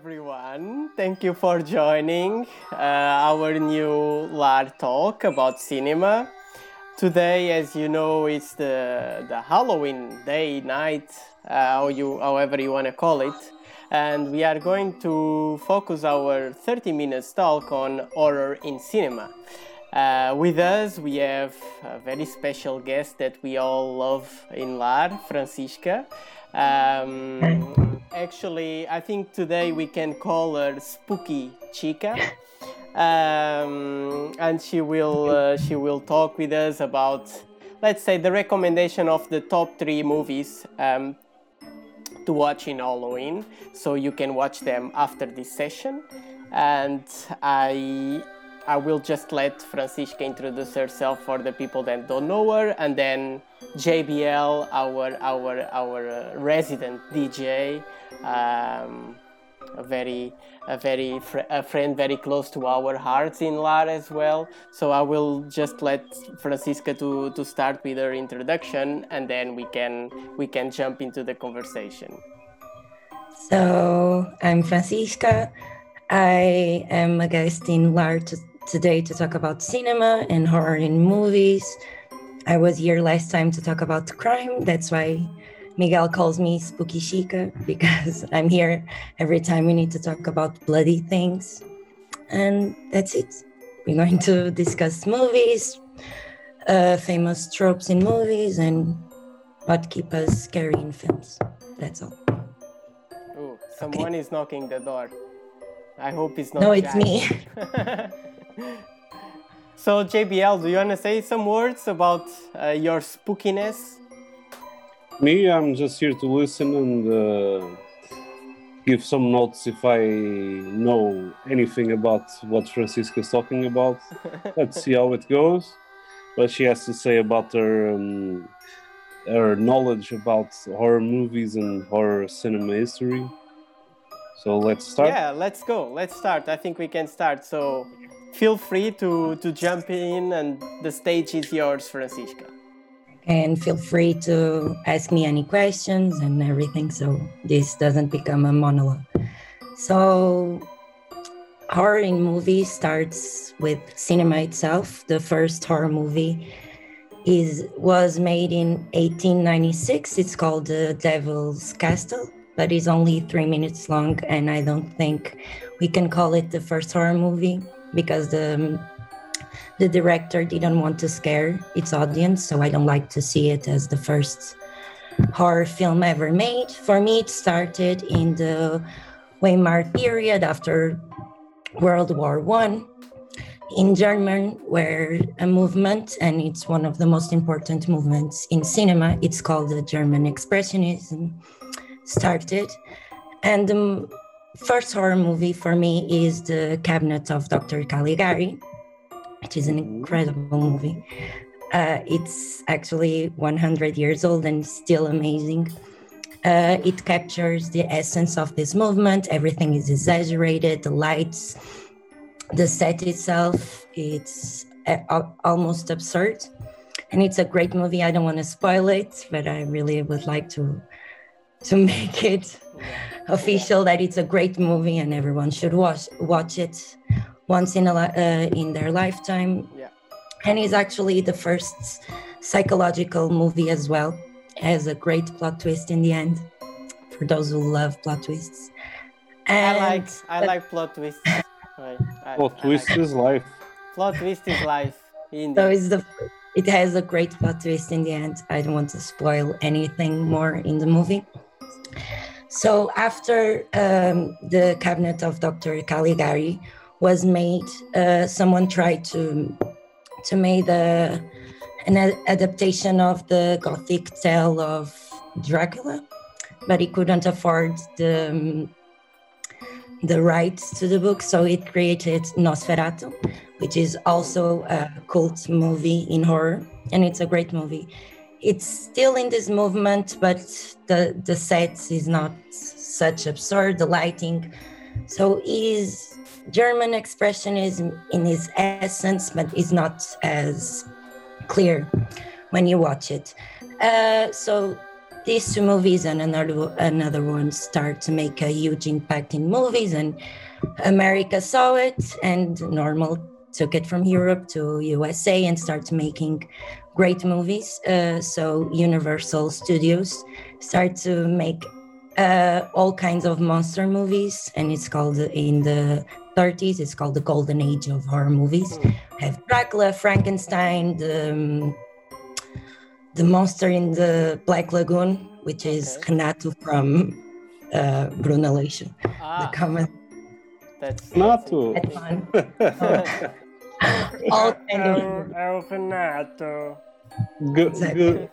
everyone. Thank you for joining uh, our new LAR talk about cinema. Today, as you know, it's the, the Halloween day, night, uh, how you, however you want to call it. And we are going to focus our 30 minutes talk on horror in cinema. Uh, with us, we have a very special guest that we all love in LAR, Francisca. Um, actually, I think today we can call her Spooky Chica. Um, and she will uh, she will talk with us about let's say the recommendation of the top three movies um, to watch in Halloween so you can watch them after this session and I I will just let Francisca introduce herself for the people that don't know her, and then JBL, our our our uh, resident DJ, um, a very a very fr- a friend very close to our hearts in LAR as well. So I will just let Francisca to to start with her introduction, and then we can we can jump into the conversation. So I'm Francisca. I am a guest in LAR to today to talk about cinema and horror in movies. I was here last time to talk about crime. That's why Miguel calls me Spooky Chica because I'm here every time we need to talk about bloody things. And that's it. We're going to discuss movies, uh, famous tropes in movies, and what keep us scary in films. That's all. Oh, someone okay. is knocking the door. I hope it's not. No, it's Jack. me. so JBL, do you want to say some words about uh, your spookiness? Me, I'm just here to listen and uh, give some notes if I know anything about what Francisca is talking about. Let's see how it goes. What she has to say about her um, her knowledge about horror movies and horror cinema history. So let's start. Yeah, let's go. Let's start. I think we can start. So feel free to, to jump in, and the stage is yours, Francisca. And feel free to ask me any questions and everything so this doesn't become a monologue. So, horror in starts with cinema itself. The first horror movie is was made in 1896. It's called The Devil's Castle, but it's only three minutes long, and I don't think we can call it the first horror movie because the um, the director didn't want to scare its audience, so I don't like to see it as the first horror film ever made. For me, it started in the Weimar period after World War One in German, where a movement, and it's one of the most important movements in cinema, it's called the German Expressionism, started. And the first horror movie for me is The Cabinet of Dr. Caligari, which is an incredible movie. Uh, it's actually 100 years old and still amazing. Uh, it captures the essence of this movement. Everything is exaggerated, the lights, the set itself, it's uh, almost absurd. And it's a great movie. I don't want to spoil it, but I really would like to to make it official that it's a great movie and everyone should watch watch it once in a uh, in their lifetime. Yeah. And it's actually the first psychological movie as well. It has a great plot twist in the end for those who love plot twists. And I like I like plot twists. I, I, plot twist like is life. Plot twist is life. Indeed. So it's the it has a great plot twist in the end. I don't want to spoil anything more in the movie. So after um, the cabinet of Dr. Caligari was made, uh, someone tried to to make an adaptation of the Gothic tale of Dracula, but he couldn't afford the um, the rights to the book, so it created Nosferatu, which is also a cult movie in horror, and it's a great movie it's still in this movement, but the the sets is not such absurd. The lighting, so is German expressionism in its essence, but is not as clear when you watch it. Uh, so these two movies and another another one start to make a huge impact in movies, and America saw it, and Normal took it from Europe to USA and started making great movies. Uh, so Universal Studios start to make uh, all kinds of monster movies, and it's called in the 30s. It's called the golden age of horror movies. Mm. Have Dracula, Frankenstein, the um, the monster in the Black Lagoon, which is Okay. Renato from uh, Bruna Leixo, the Ah, common. that's Nato. That's fun. all kind of Orfanato. Good, good,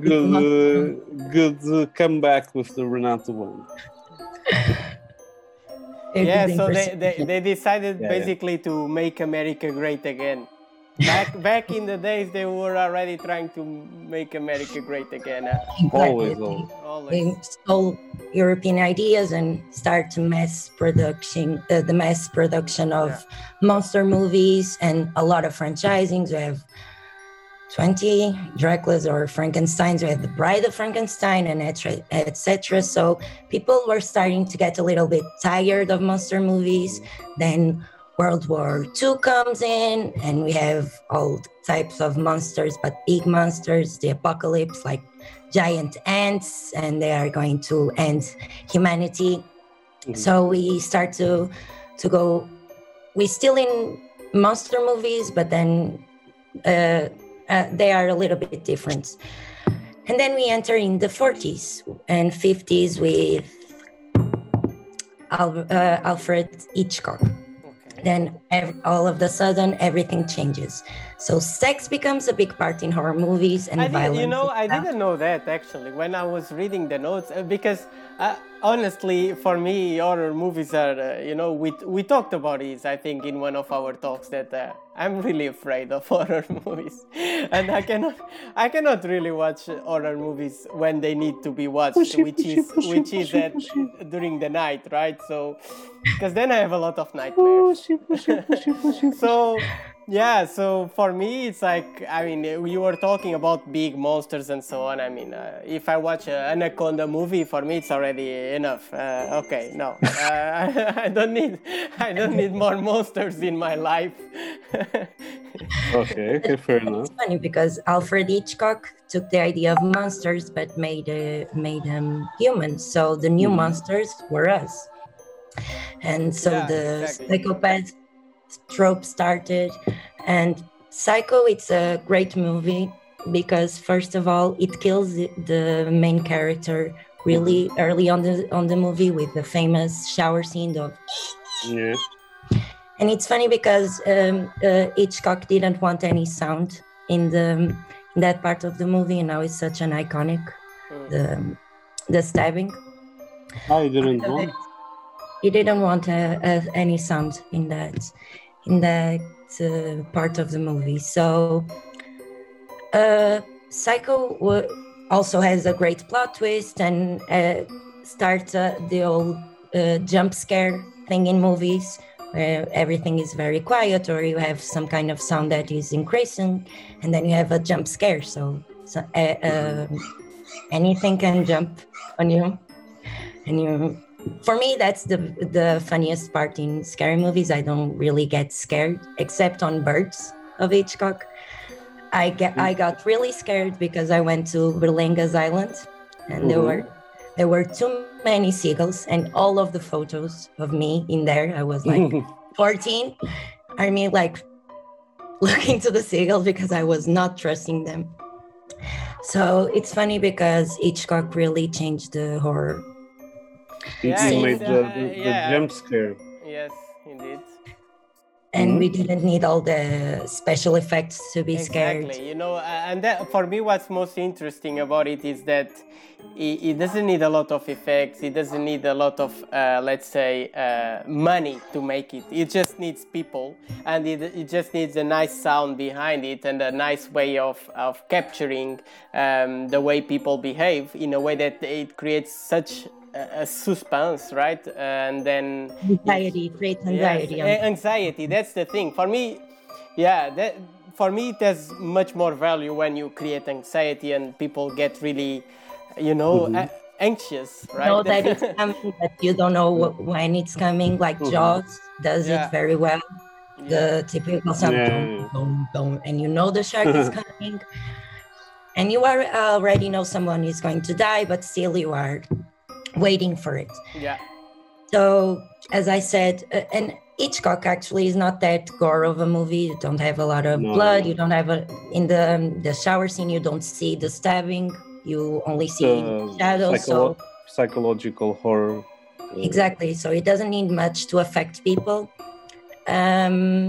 good, uh, good uh, comeback with the Renato one. Yeah, so they, they, they decided Yeah, yeah. basically to make America great again. Back back in the days, they were already trying to make America great again. Huh? Always, Exactly. always. Always. they stole European ideas and start to mass production, uh, the mass production of monster movies and a lot of franchisings. We have 20 Draculas or Frankensteins. We have the Bride of Frankenstein and etc. So people were starting to get a little bit tired of monster movies. Then World War II comes in, and we have all types of monsters, but big monsters, the apocalypse, like giant ants, and they are going to end humanity. Mhm. So we start to to go. We still in monster movies, but then uh, uh, they are a little bit different. And then we enter in the 40s and 50s with Al- uh, Alfred Hitchcock Okay. then ev- all of the sudden everything changes. So sex becomes a big part in horror movies and I violence. you know, I didn't know that actually when I was reading the notes uh, because uh, honestly, for me, horror movies are, uh, you know, we we talked about this I think in one of our talks that uh, I'm really afraid of horror movies, and I cannot I cannot really watch horror movies when they need to be watched, which is which is at during the night, right? So because then I have a lot of nightmares. so yeah so for me it's like i mean you were talking about big monsters and so on i mean uh, if i watch an anaconda movie for me it's already enough uh, okay no uh, i don't need i don't need more monsters in my life Okay, okay, fair enough. It's funny because Alfred Hitchcock took the idea of monsters but made uh, made them human So the new Mhm. monsters were us, and so Yeah, the exactly. psychopath trope started. And Psycho, it's a great movie because first of all, it kills the- main character really early on the on the movie with the famous shower scene of Yeah. and it's funny because um, uh, Hitchcock didn't want any sound in the in that part of the movie, and now it's such an iconic Mm. the the stabbing. I didn't want. He didn't want uh, uh, any sound in that in that uh, part of the movie. So, uh, Psycho w- also has a great plot twist and uh, starts uh, the old jump scare thing in movies where everything is very quiet or you have some kind of sound that is increasing and then you have a jump scare. So, so um anything can jump on you and you for me that's the the funniest part in scary movies. I don't really get scared except on birds of hitchcock. I get i got really scared because i went to Berlenga's island and there Mhm. were there were too many seagulls and all of the photos of me in there i was like 14 i mean like looking to the seagulls because i was not trusting them. So it's funny because hitchcock really changed the horror Yeah, he it's, made the, the, the uh, yeah. jump scare. yes indeed and Mhm. we didn't need all the special effects to be scared. Exactly. You know, uh, and that, for me, what's most interesting about it is that it, it doesn't need a lot of effects. It doesn't need a lot of, uh, let's say, uh, money to make it. It just needs people, and it, it just needs a nice sound behind it and a nice way of of capturing um, the way people behave in a way that it creates such a, a suspense, right? And then Anxiety, create anxiety. Yes, anxiety. That's the thing. For me, yeah, that for me it has much more value when you create anxiety and people get really you know, Mhm. a- anxious, right? know that it's coming, but you don't know wh- when it's coming. Like Mhm. Jaws does Yeah. it very well. Yeah. The typical sound, Yeah, dum, yeah. dum, dum, and you know the shark is coming, and you are already know someone is going to die, but still you are waiting for it. yeah. So, as I said, uh, and Hitchcock actually is not that gore of a movie. You don't have a lot of No. blood. You don't have a in the um, the shower scene. You don't see the stabbing. You only see shadows. psycholo- So psychological horror. exactly. So it doesn't need much to affect people. Um,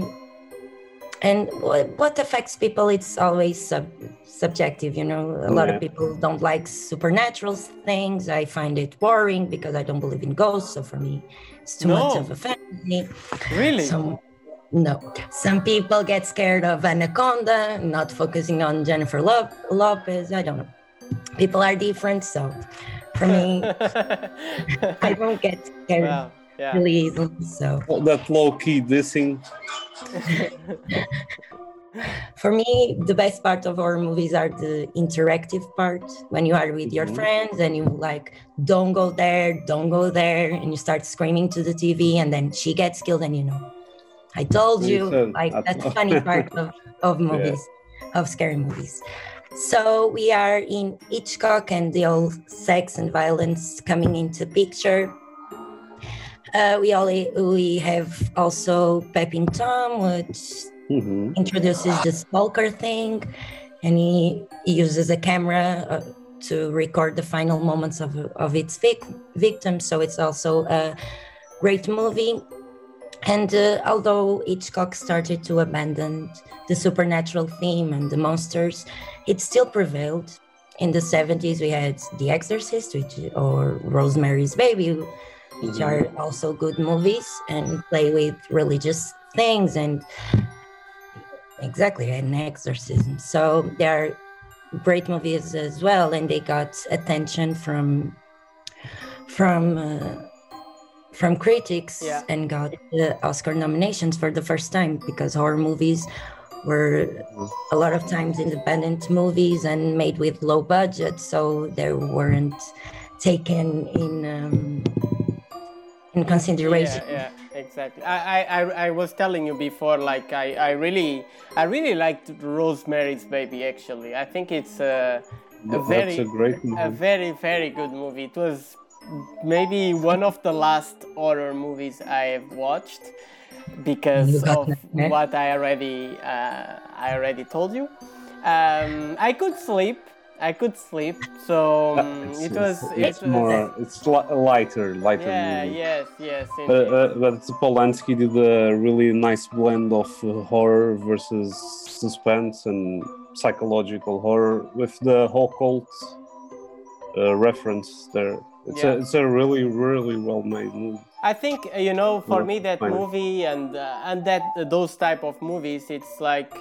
and what, what affects people? It's always sub- subjective. You know, a lot Yeah. of people don't like supernatural things. I find it boring because I don't believe in ghosts. So for me, it's too much of a fantasy. Really? Some no. Some people get scared of Anaconda, not focusing on Jennifer Lo- Lopez. I don't know. People are different, so for me, I don't get scared wow. Yeah. really easily. So All that low key dissing. for me, the best part of horror movies are the interactive part when you are with your Mhm. friends and you like, don't go there, don't go there, and you start screaming to the TV, and then she gets killed, and you know, I told You you. Like I- that's the funny part of, of movies, of scary movies. So we are in Hitchcock and the old sex and violence coming into picture. Uh, we all we have also Peeping Tom, which Mhm. introduces the stalker thing, and he, he uses a camera uh, to record the final moments of of its vic- victim. So it's also a great movie. And uh, although Hitchcock started to abandon the supernatural theme and the monsters, it still prevailed. In the 70s, we had The Exorcist, which or Rosemary's Baby, which Mhm. are also good movies and play with religious things and exactly an exorcism. So they are great movies as well, and they got attention from from uh, from critics Yeah. and got the Oscar nominations for the first time because horror movies were a lot of times independent movies and made with low budget, so they weren't taken in um, in consideration. Yeah, yeah, exactly. I, I, I, I was telling you before, like I, I really, I really liked Rosemary's Baby. Actually, I think it's a, a That's very, a great movie. a very, very good movie. It was maybe one of the last horror movies I have watched because of what I already, uh, I already told you. Um, I could sleep. I could sleep. So um, it was. It's, It it's was more. It's li- lighter, lighter yeah. movie. Yes. Yes. But, uh, but Polanski did a really nice blend of uh, horror versus suspense and psychological horror with the occult uh, reference there. It's, Yeah. a, it's a really, really well made movie. I think uh, you know, for Yeah, me, that fine. movie and uh, and that those type of movies, it's like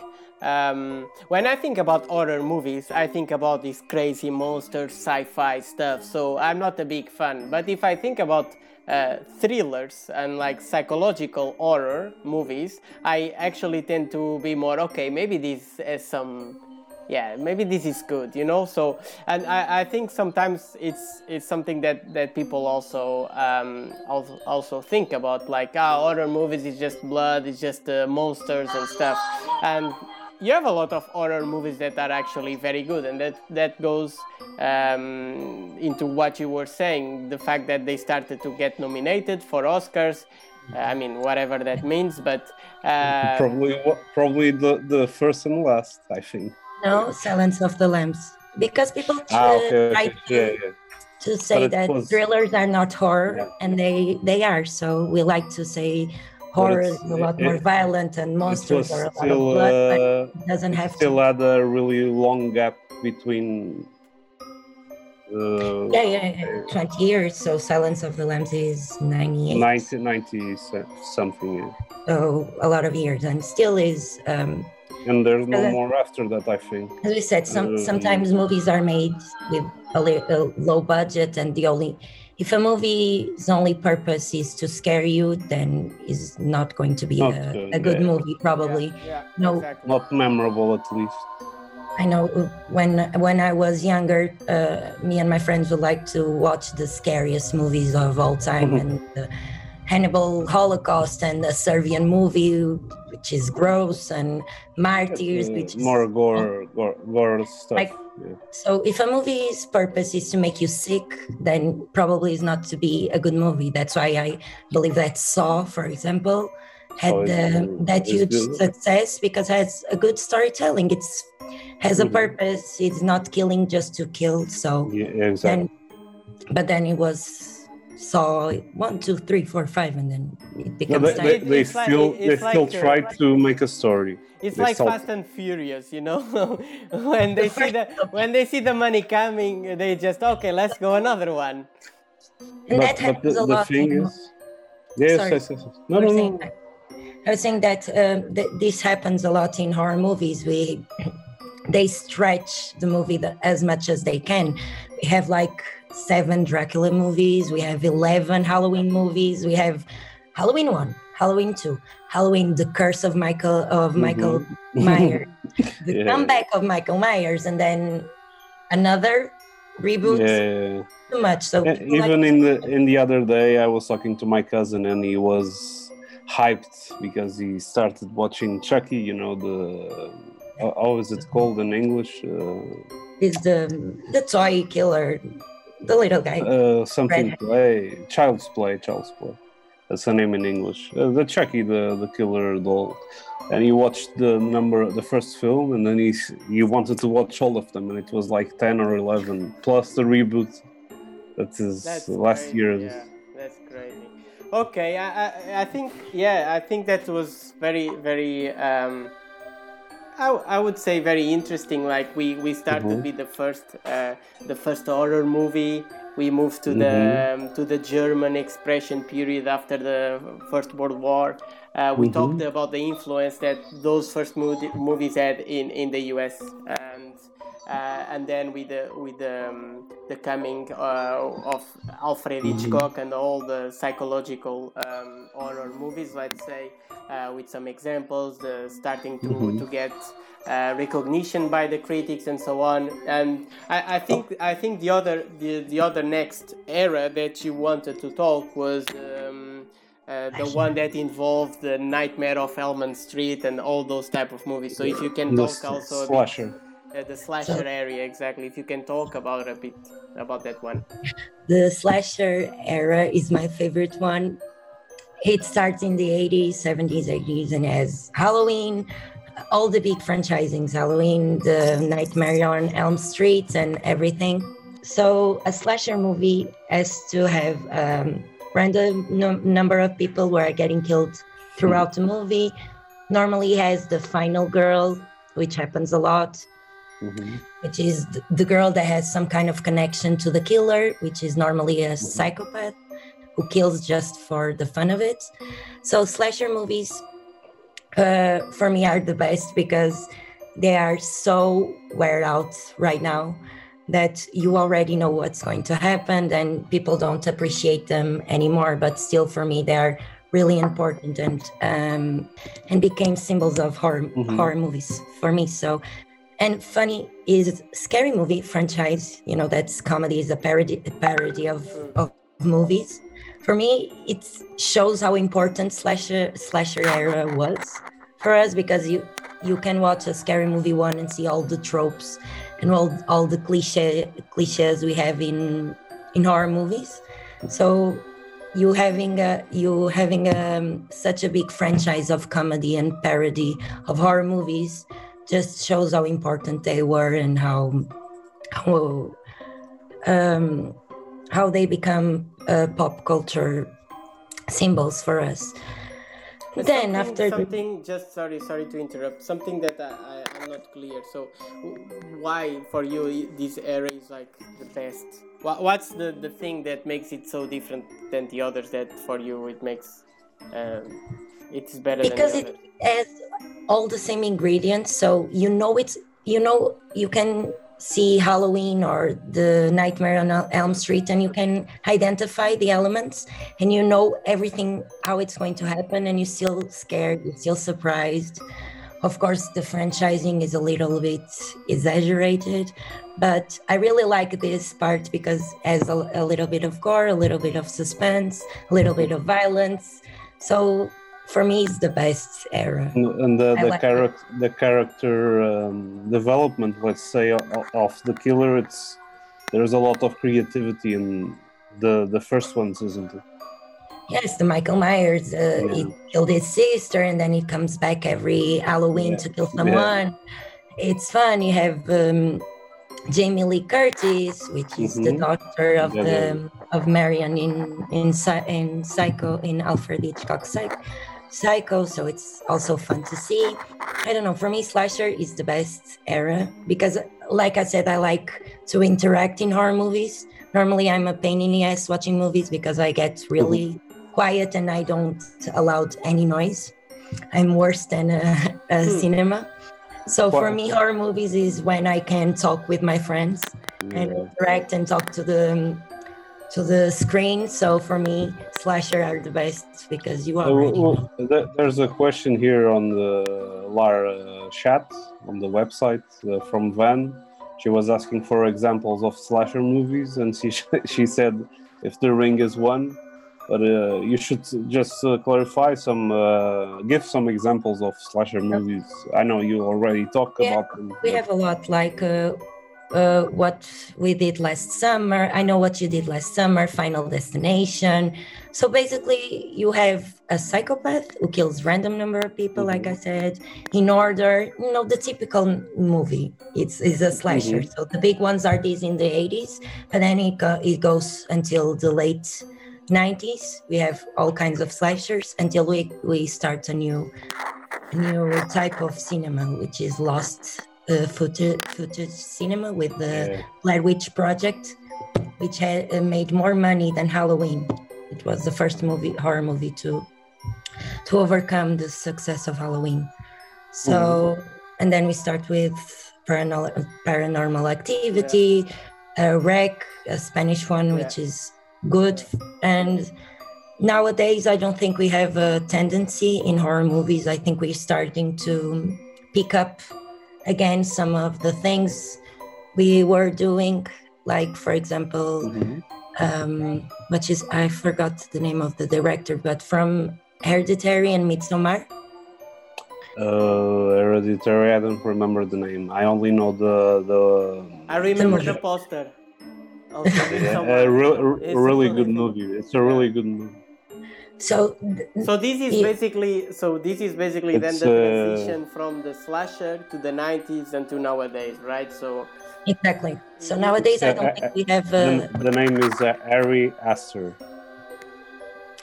um, when I think about horror movies, I think about these crazy monsters, sci-fi stuff. So I'm not a big fan. But if I think about uh, thrillers and like psychological horror movies, I actually tend to be more okay. Maybe this has some yeah maybe this is good you know so and i, I think sometimes it's it's something that that people also um also, also think about like ah horror movies is just blood it's just uh, monsters and stuff and you have a lot of horror movies that are actually very good and that that goes um, into what you were saying the fact that they started to get nominated for oscars i mean whatever that means but uh, probably, probably the, the first and last, I think. No, Silence of the Lambs. Because people Ah, uh, okay, try okay. to, yeah, yeah. to say that was- thrillers are not horror, Yeah. and they they are. So we like to say horror is a lot it- more violent and monsters are a lot of blood, but uh, it doesn't have still to. had a really long gap between. Uh, Yeah, yeah, yeah, 20 years. So Silence of the Lambs is 98. 1990 something. Yeah. So a lot of years, and still is. Um, And there's no Uh, more after that, I think. as we said, some Mm. sometimes movies are made with a, a low budget, and the only if a movie's only purpose is to scare you, then is not going to be Not a, good, a good yeah. movie, probably. yeah, No. exactly. Not memorable, at least. I know when when I was younger, uh, me and my friends would like to watch the scariest movies of all time, Mhm. and the Cannibal Holocaust and the Serbian movie, which is gross, and Martyrs, Uh, which is more gore, gore, gore stuff. Like- yeah. So if a movie's purpose is to make you sick, then probably it's not to be a good movie. That's why I believe that Saw, for example, had is the, that huge good. success because it has a good storytelling. It's has a Mhm. purpose. It's not killing just to kill. So Yeah, exactly. then, but then it was Saw one, two, three, four, five, and then it No, becomes they, they, they it's like- still they still like, uh, try to make a story. It's They like solve- Fast and Furious, you know. when they see the when they see the money coming, they just okay, let's go another one. and but, that but happens the, a the lot. thing in- is, yes, Sorry. yes, yes, yes. No, I no, no. that, I was saying that um, th- this happens a lot in horror movies. We they stretch the movie the, as much as they can. We have like seven Dracula movies. We have eleven Halloween movies. We have Halloween one, Halloween two, Halloween: The Curse of Michael of Michael Myers, the Yeah. comeback of Michael Myers, and then another reboot. Yeah. Too much. So Yeah, people like- even in the in the other day, I was talking to my cousin, and he was hyped because he started watching Chucky. You know the uh, how is it called in English? Uh, is the the toy killer, the little guy. uh, something Red. play, Child's Play, Child's Play. That's the name in English. Uh, the Chucky, the the killer doll. And he watched the number, the first film, and then he s- he wanted to watch all of them, and it was like ten or eleven plus the reboot. That is That's last crazy, year. Yeah, that's crazy. Okay, I, I, I think yeah, I think that was very very. Um, I, I would say very interesting. Like we we started Mhm. with the first uh, the first horror movie. We moved to the Mm-hmm. um, to the German expression period after the First World War. Uh, we Mhm. talked about the influence that those first movie, movies had in, in the U.S. uh, and then with the with the, um, the coming uh, of Alfred Hitchcock and all the psychological um, horror movies, let's say, uh, with some examples, starting to, Mhm. to get uh, recognition by the critics and so on. And I, I think I think the other the, the other next era that you wanted to talk was. Um, uh, the one that involved the Nightmare of Elm Street and all those type of movies. So if you can talk also a bit- slasher. Uh, the slasher area exactly if you can talk about a bit about that one The slasher era is my favorite one. It starts in the 80s, 70s, 80s, and has Halloween, all the big franchisings, Halloween, the Nightmare on Elm Street, and everything. So a slasher movie has to have um, random num- number of people who are getting killed throughout the movie. Normally has the final girl, which happens a lot Mhm. which is the girl that has some kind of connection to the killer, which is normally a psychopath who kills just for the fun of it. So slasher movies, uh, for me, are the best because they are so wear out right now that you already know what's going to happen and people don't appreciate them anymore. But still, for me, they are really important and um, and became symbols of horror Mhm. horror movies for me. So and funny is scary movie franchise you know that's comedy is a parody a parody of, of movies. For me it shows how important slasher slasher era was for us because you you can watch a scary movie one and see all the tropes and all all the cliche cliches we have in in horror movies. So you having a you having um, such a big franchise of comedy and parody of horror movies just shows how important they were and how how um, how they become uh, pop culture symbols for us. But then something, after something just sorry sorry to interrupt. Something that I, I i'm not clear. So why for you this era is like the best? Wha- what's the the thing that makes it so different than the others that for you it makes um, it's better because it has all the same ingredients so you know it's you know you can see halloween or the nightmare on elm street and you can identify the elements and you know everything how it's going to happen and you're still scared you're still surprised Of course, the franchising is a little bit exaggerated, but I really like this part because it has a, a little bit of gore, a little bit of suspense, a little bit of violence. So for me, it's the best era. And, and the, the character the character um, development, let's say, of the killer, it's there's a lot of creativity in the the first ones, isn't it? Yes, the Michael Myers, uh, Yeah. he killed his sister and then he comes back every Halloween Yeah. to kill someone. It's fun. You have um, Jamie Lee Curtis, which is the Mhm. daughter of Yeah, the yeah. of Marion in in in Psycho in Alfred Hitchcock Psycho. Psycho, so it's also fun to see. I don't know. For me, slasher is the best era because, like I said, I like to interact in horror movies. Normally, I'm a pain in the ass watching movies because I get really quiet and I don't allow any noise. I'm worse than a, a Hmm. cinema. So for me, horror movies is when I can talk with my friends and Yeah. interact and talk to the to the screen. So for me, slasher are the best because you Uh, already know. well, there's a question here on the Lara chat on the website uh, from Van. She was asking for examples of slasher movies, and she she said if The Ring is one, but uh, you should just uh, clarify some, uh, give some examples of slasher movies. I know you already talked Yeah, about them. We have a lot like uh, what we did last summer. I know what you did last summer, Final Destination. So basically, you have a psychopath who kills random number of people, like I said, in order. You know, the typical movie. It's, it's a slasher. So the big ones are these in the 80s, but then it, go, it goes until the late 90s. We have all kinds of slashers until we, we start a new new type of cinema, which is lost uh, footage, footage cinema with the Yeah. Blair Witch Project, which had uh, made more money than Halloween. It was the first movie horror movie to to overcome the success of Halloween. So, and then we start with paranormal paranormal activity, a REC, a Spanish one, which is good, and nowadays i don't think we have a tendency in horror movies i think we're starting to pick up again some of the things we were doing like for example Mhm. um which is i forgot the name of the director but from hereditary and midsommar Uh, Hereditary, I don't remember the name. I only know the the. I remember the poster. Also, Yeah, a re- It's a really good movie. It's a really good movie. So So this is Yeah. basically so this is basically then It's, the uh, transition from the slasher to the 90s and to nowadays, right? So exactly so nowadays i don't think we have uh, The, the name is uh, Ari Aster.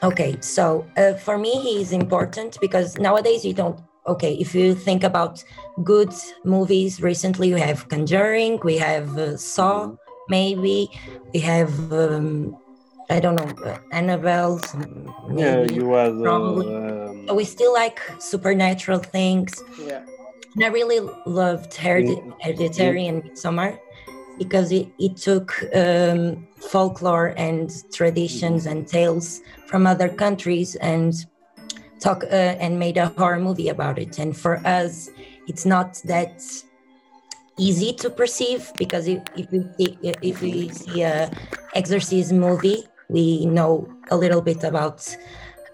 Okay, so uh, for me, he is important because nowadays you don't. Okay, if you think about good movies, recently we have Conjuring, we have uh, Saw, maybe we have um, I don't know uh, Annabelle. Yeah, you had. Probably. So we still like supernatural things, yeah. and I really loved Heredi-. Hereditary and Midsommar because it, it took um, folklore and traditions and tales from other countries and talk uh, and made a horror movie about it. And for us, it's not that easy to perceive because if, if we see, if we see a exorcism movie, we know a little bit about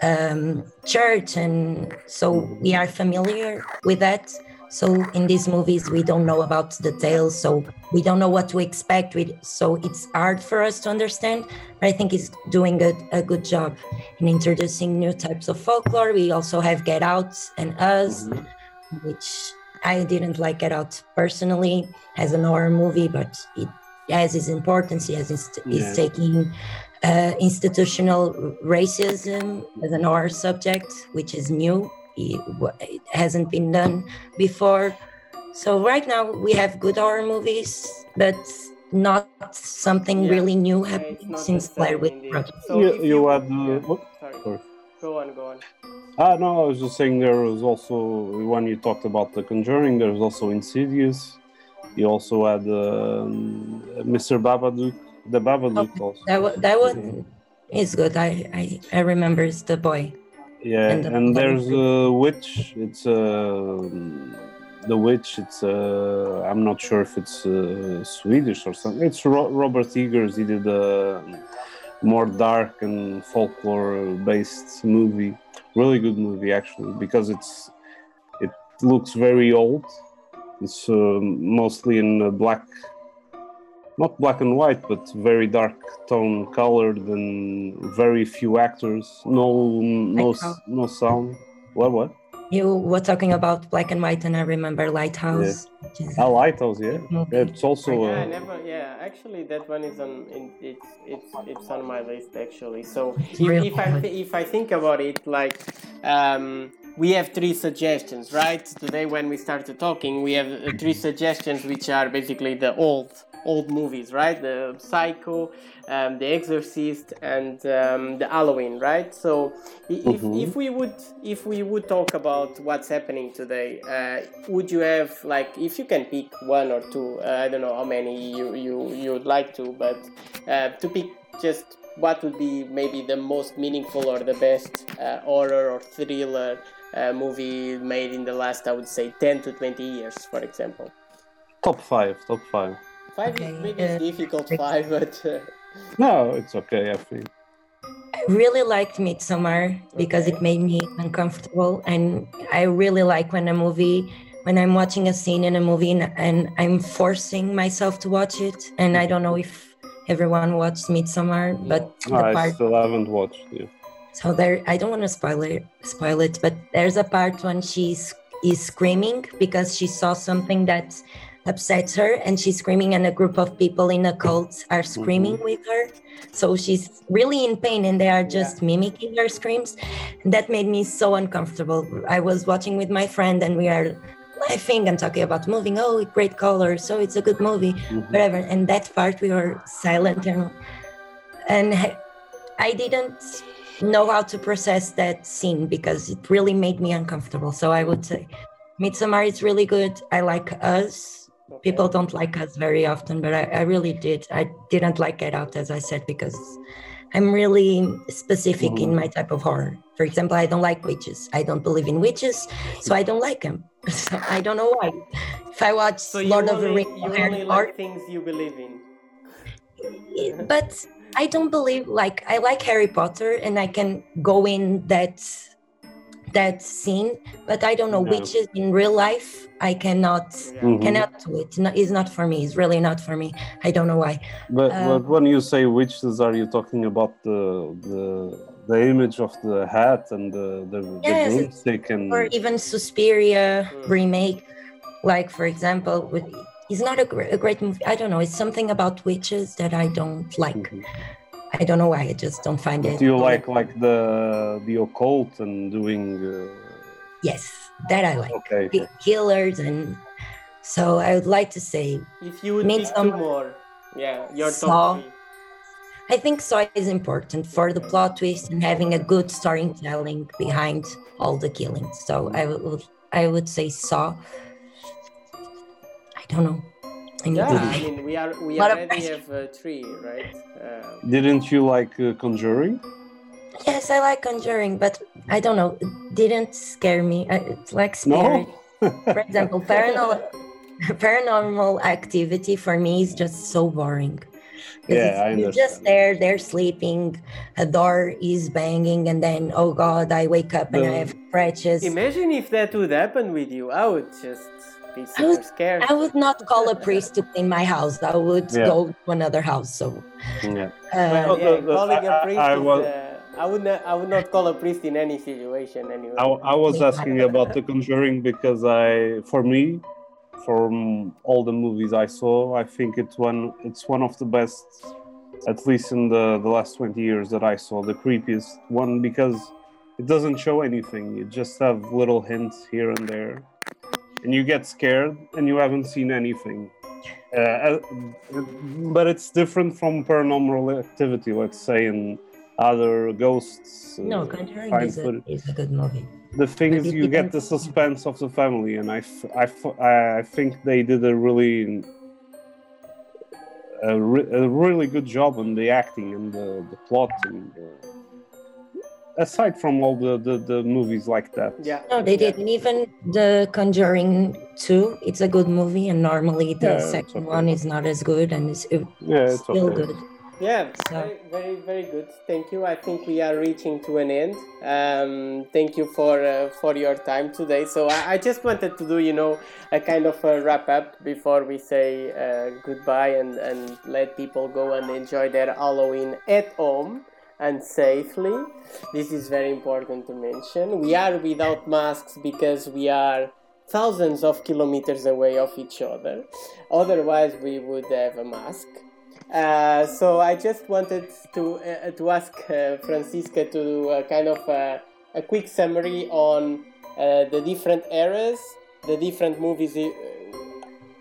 um, church, and so we are familiar with that. So in these movies, we don't know about the tales, so we don't know what to expect. With so it's hard for us to understand. But I think it's doing a, a good job in introducing new types of folklore. We also have Get Out and Us, Mhm. which I didn't like Get Out personally as an horror movie, but it has its importance. It has its, Yeah. it's taking uh, institutional racism as an horror subject, which is new. It, it hasn't been done before. So right now we have good horror movies, but not something Yeah. really new Yeah, happening not since Blair Witch. Project. So You- if you had, uh, yeah, what- sorry. Sorry. Go on, go on. Ah, no, I was just saying there was also when you talked about The Conjuring, there was also Insidious. You also had um, Mr. Babadook, the Babadook also. That wa- that one is good. I, I I remember it's the boy. Yeah, And and, there's a witch. It's uh, the witch. It's uh, I'm not sure if it's uh, Swedish or something. It's Ro- Robert Eggers. He did a more dark and folklore-based movie. Really good movie actually because it's it looks very old. It's uh, mostly in uh, black, not black and white, but very dark tone colored and very few actors. No, no, Like no sound. What? What? You were talking about black and white, and I remember Lighthouse. which is A lighthouse, yeah. movie. It's also yeah, I uh, never. Yeah, actually, that one is on. In, it's it's it's on my list actually. So if, if I if I think about it, like um, we have three suggestions, right? Today when we started talking, we have uh, three suggestions, which are basically the old old movies, right? The Psycho, um, The Exorcist, and um, the Halloween, right? So if, Mhm. if we would if we would talk about what's happening today, uh, would you have like if you can pick one or two? Uh, I don't know how many you you you would like to, but uh, to pick just what would be maybe the most meaningful or the best uh, horror or thriller uh, movie made in the last, I would say, ten to twenty years, for example. top five. Top five. Five Okay, is maybe uh, it's difficult five, but uh, No, it's okay. I think. I really liked Midsommar because it made me uncomfortable, and I really like when a movie, when I'm watching a scene in a movie and, and I'm forcing myself to watch it. And I don't know if everyone watched Midsommar, but the I part still haven't watched it. so there, I don't want to spoil it, spoil it, but there's a part when she's is screaming because she saw something that upsets her, and she's screaming, and a group of people in a cult are screaming with her. So she's really in pain, and they are just mimicking her screams. And that made me so uncomfortable. I was watching with my friend, and we are laughing and talking about moving. Oh, great color! So it's a good movie, Mhm. whatever. And that part, we were silent and and I- didn't know how to process that scene because it really made me uncomfortable. So I would say Midsommar is really good. I like Us. People don't like Us very often, but I, I really did. I didn't like Get Out, as I said, because I'm really specific in mm-hmm. my type of horror. For example, I don't like witches. I don't believe in witches, so I don't like them. So I don't know why. If I watch so Lord only, of the Rings, you Harry only Potter, like things you believe in. but I don't believe like I like Harry Potter and I can go in that that scene, but I don't know No. witches in real life. I cannot. Mhm. cannot do it. No, it's not for me. It's really not for me. I don't know why. But, Um, but when you say witches, are you talking about the the the image of the hat and the the, the Yes, it's- broomstick and Or even Suspiria Mm. remake, like for example, with it's not a, gr- a great movie. I don't know. It's something about witches that I don't like. Mhm. I don't know why. I just don't find it. Do you like like the the occult and doing? Uh, Yes, that I like. okay. Ki- Killers and so I would like to say If you would pick some more, yeah, your Saw. top. I think Saw is important for the plot twist and having a good storytelling behind all the killings. So I would I would say Saw. I don't know. I Yeah, I mean we are we Lot already have uh, three, right? Uh, Didn't you like uh, Conjuring? Yes, I like Conjuring, but I don't know. It didn't scare me. It's like scary. No. For example, paranormal paranormal activity for me is just so boring. Yeah, it's- I you're just there, they're sleeping, a door is banging, and then oh god, I wake up and I The- have scratches. imagine if that would happen with you. I would just be I would- scared. I would not call a priest to clean my house. I would Yeah. go to another house. So, Yeah. uh, Well, yeah, the- the- calling I- a I- priest I is, was- uh, I would not. I would not call a priest in any situation anyway. I, I was asking about The Conjuring because I, for me, from all the movies I saw, I think it's one, it's one of the best, at least in the the last twenty years that I saw, the creepiest one because it doesn't show anything. You just have little hints here and there, and you get scared and you haven't seen anything. Uh, uh, but it's different from paranormal activity, let's say, in other ghosts. uh, no, Conjuring is a, is a good movie. the thing But is you get the suspense of the family and I, f- I, f- I- I think they did a really a, re- a really good job on the acting and the, the plot and uh, aside from all the, the, the movies like that. Yeah. No, they yeah. didn't. Even The Conjuring 2, it's a good movie, and normally the Yeah, second okay. one is not as good, and it's, it's Yeah, it's still okay. good. Yeah, So- very, very, very good. Thank you. I think we are reaching to an end. Um, thank you for uh, for your time today. So I, I just wanted to do, you know, a kind of a wrap up before we say uh, goodbye and and let people go and enjoy their Halloween at home and safely. This is very important to mention. We are without masks because we are thousands of kilometers away of each other. Otherwise, we would have a mask. Uh, so I just wanted to uh, to ask uh, Francisca to do a kind of a, a quick summary on uh, the different eras, the different movies, uh,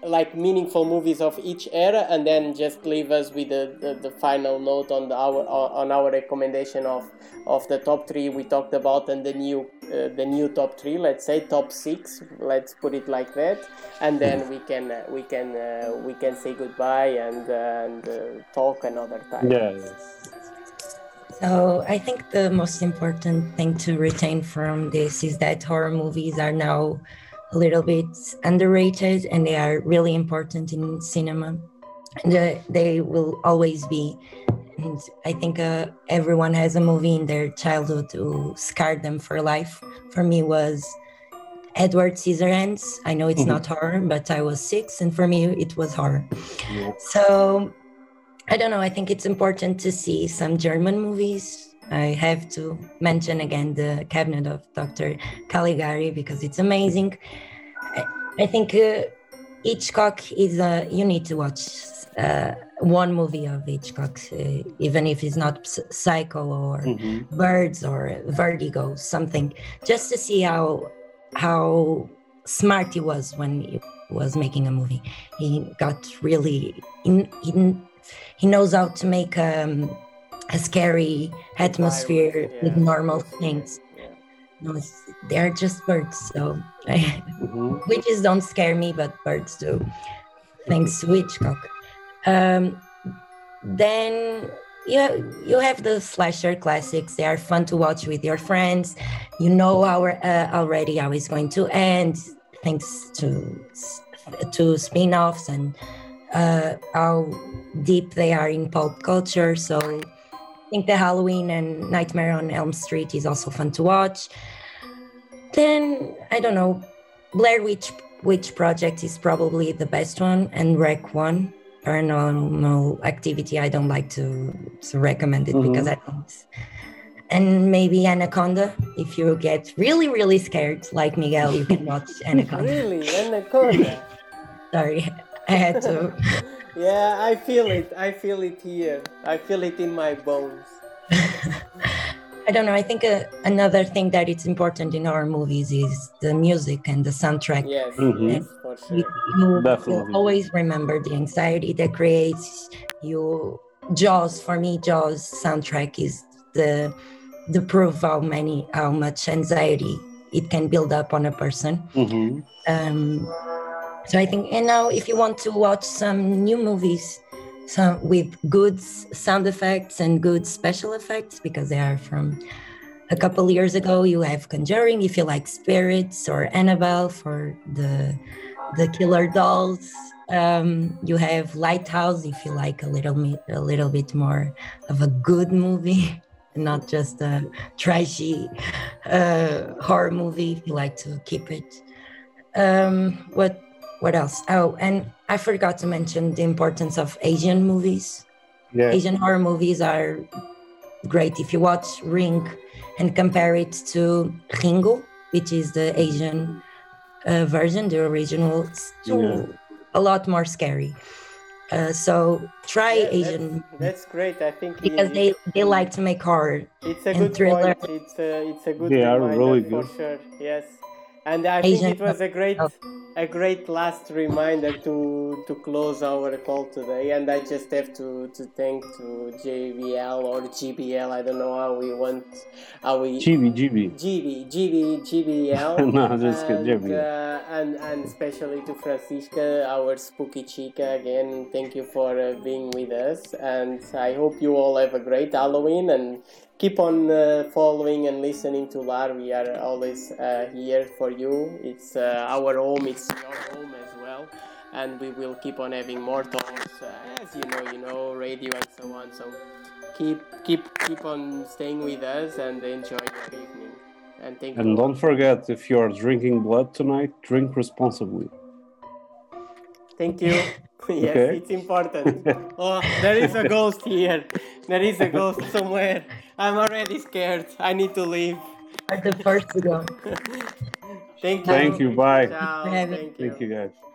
like meaningful movies of each era, and then just leave us with the, the, the final note on the, our on our recommendation of of the top three we talked about and the new uh, the new top three. Let's say top six. Let's put it like that, and then we can uh, we can uh, we can say goodbye and uh, and uh, talk another time. Yeah. So I think the most important thing to retain from this is that horror movies are now a little bit underrated and they are really important in cinema. And they will always be. And I think uh, everyone has a movie in their childhood who scarred them for life. For me was Edward Scissorhands. I know it's Mhm. not horror, but I was six and for me it was horror. yeah. So I don't know. I think it's important to see some German movies. I have to mention again the Cabinet of Dr. Caligari because it's amazing. I, I think uh, Hitchcock is a. You need to watch uh, one movie of Hitchcock, uh, even if it's not Psycho or Mhm. Birds or Vertigo, something, just to see how how smart he was when he was making a movie. He got really in, in he knows how to make um, a scary atmosphere Environment, with normal things. Yeah. No, they're just birds, so Mhm. witches don't scare me, but birds do. Thanks to Hitchcock. Um, then you you have the slasher classics. They are fun to watch with your friends. You know our uh, already how it's going to end, thanks to to spin-offs and uh, how deep they are in pop culture. So think the Halloween and Nightmare on Elm Street is also fun to watch. Then I don't know, Blair Witch Witch Project is probably the best one, and REC One Paranormal Activity. I don't like to to recommend it because mm-hmm. I don't. And maybe Anaconda. If you get really really scared, like Miguel, you can watch Anaconda. Really, Anaconda. Sorry, I had to. yeah, I feel it. I feel it here. I feel it in my bones. I don't know. I think uh, another thing that it's important in our movies is the music and the soundtrack. Yes, Mhm. yes, for you, sure. you Definitely. will always remember the anxiety that creates you jaws for me jaws soundtrack is the the proof how many how much anxiety it can build up on a person Mhm. um so i think and now if you want to watch some new movies some with good sound effects and good special effects because they are from a couple years ago you have conjuring if you like spirits or annabelle for the the killer dolls. Um, you have lighthouse if you like a little bit a little bit more of a good movie not just a trashy uh, horror movie if you like to keep it. Um, what what else oh and i forgot to mention the importance of asian movies Yeah. Asian horror movies are great. If you watch Ring and compare it to Ringu, which is the Asian uh, version, the original, it's Yeah. a lot more scary. Uh, so try Yeah, Asian That's, that's great. I think because it- they, they like to make horror. It's a and good thriller. point. It's a it's a good They are reminder really for sure. Yes, and I Asian- think it was a great a great last reminder to to close our call today. And I just have to to thank to JBL or GBL. I don't know how we want how we GB, GB. GB GB GBL. no, just and, kidding. GB. uh, and and especially to Francisca, our spooky chica. Again, thank you for uh, being with us, and I hope you all have a great Halloween and keep on uh, following and listening to LAR. We are always uh, here for you. It's uh, our home, it's your home as well. And we will keep on having more talks, uh, as you know, you know, radio and so on. So keep keep keep on staying with us and enjoy your evening. And thank And you. don't forget, if you are drinking blood tonight, drink responsibly. Thank you. yes, Okay. it's important. Oh, there is a ghost here. There is a ghost somewhere. I'm already scared. I need to leave. Are the first to go. Thank you. Thank you. Bye. Ciao. Have it. Thank you. Thank you, guys.